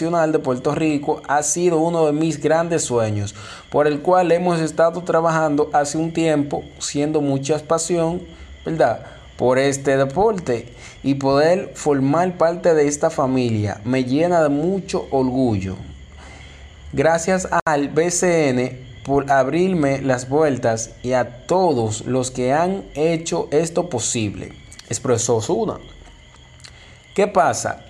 De Puerto Rico ha sido uno de mis grandes sueños, por el cual hemos estado trabajando hace un tiempo, siendo mucha pasión, ¿verdad? Por este deporte y poder formar parte de esta familia me llena de mucho orgullo. Gracias al BCN por abrirme las vueltas y a todos los que han hecho esto posible. Expresó Zuna. ¿Qué pasa?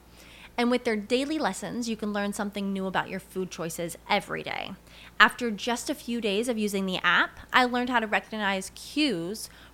And with their daily lessons, you can learn something new about your food choices every day. After just a few days of using the app, I learned how to recognize cues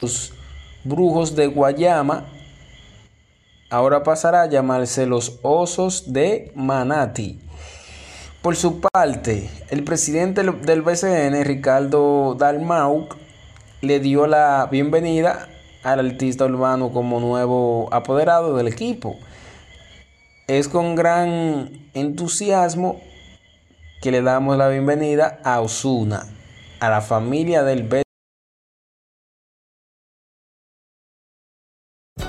Los brujos de Guayama ahora pasará a llamarse los osos de Manati. Por su parte, el presidente del BCN, Ricardo Dalmau, le dio la bienvenida al artista urbano como nuevo apoderado del equipo. Es con gran entusiasmo que le damos la bienvenida a Osuna, a la familia del BCN.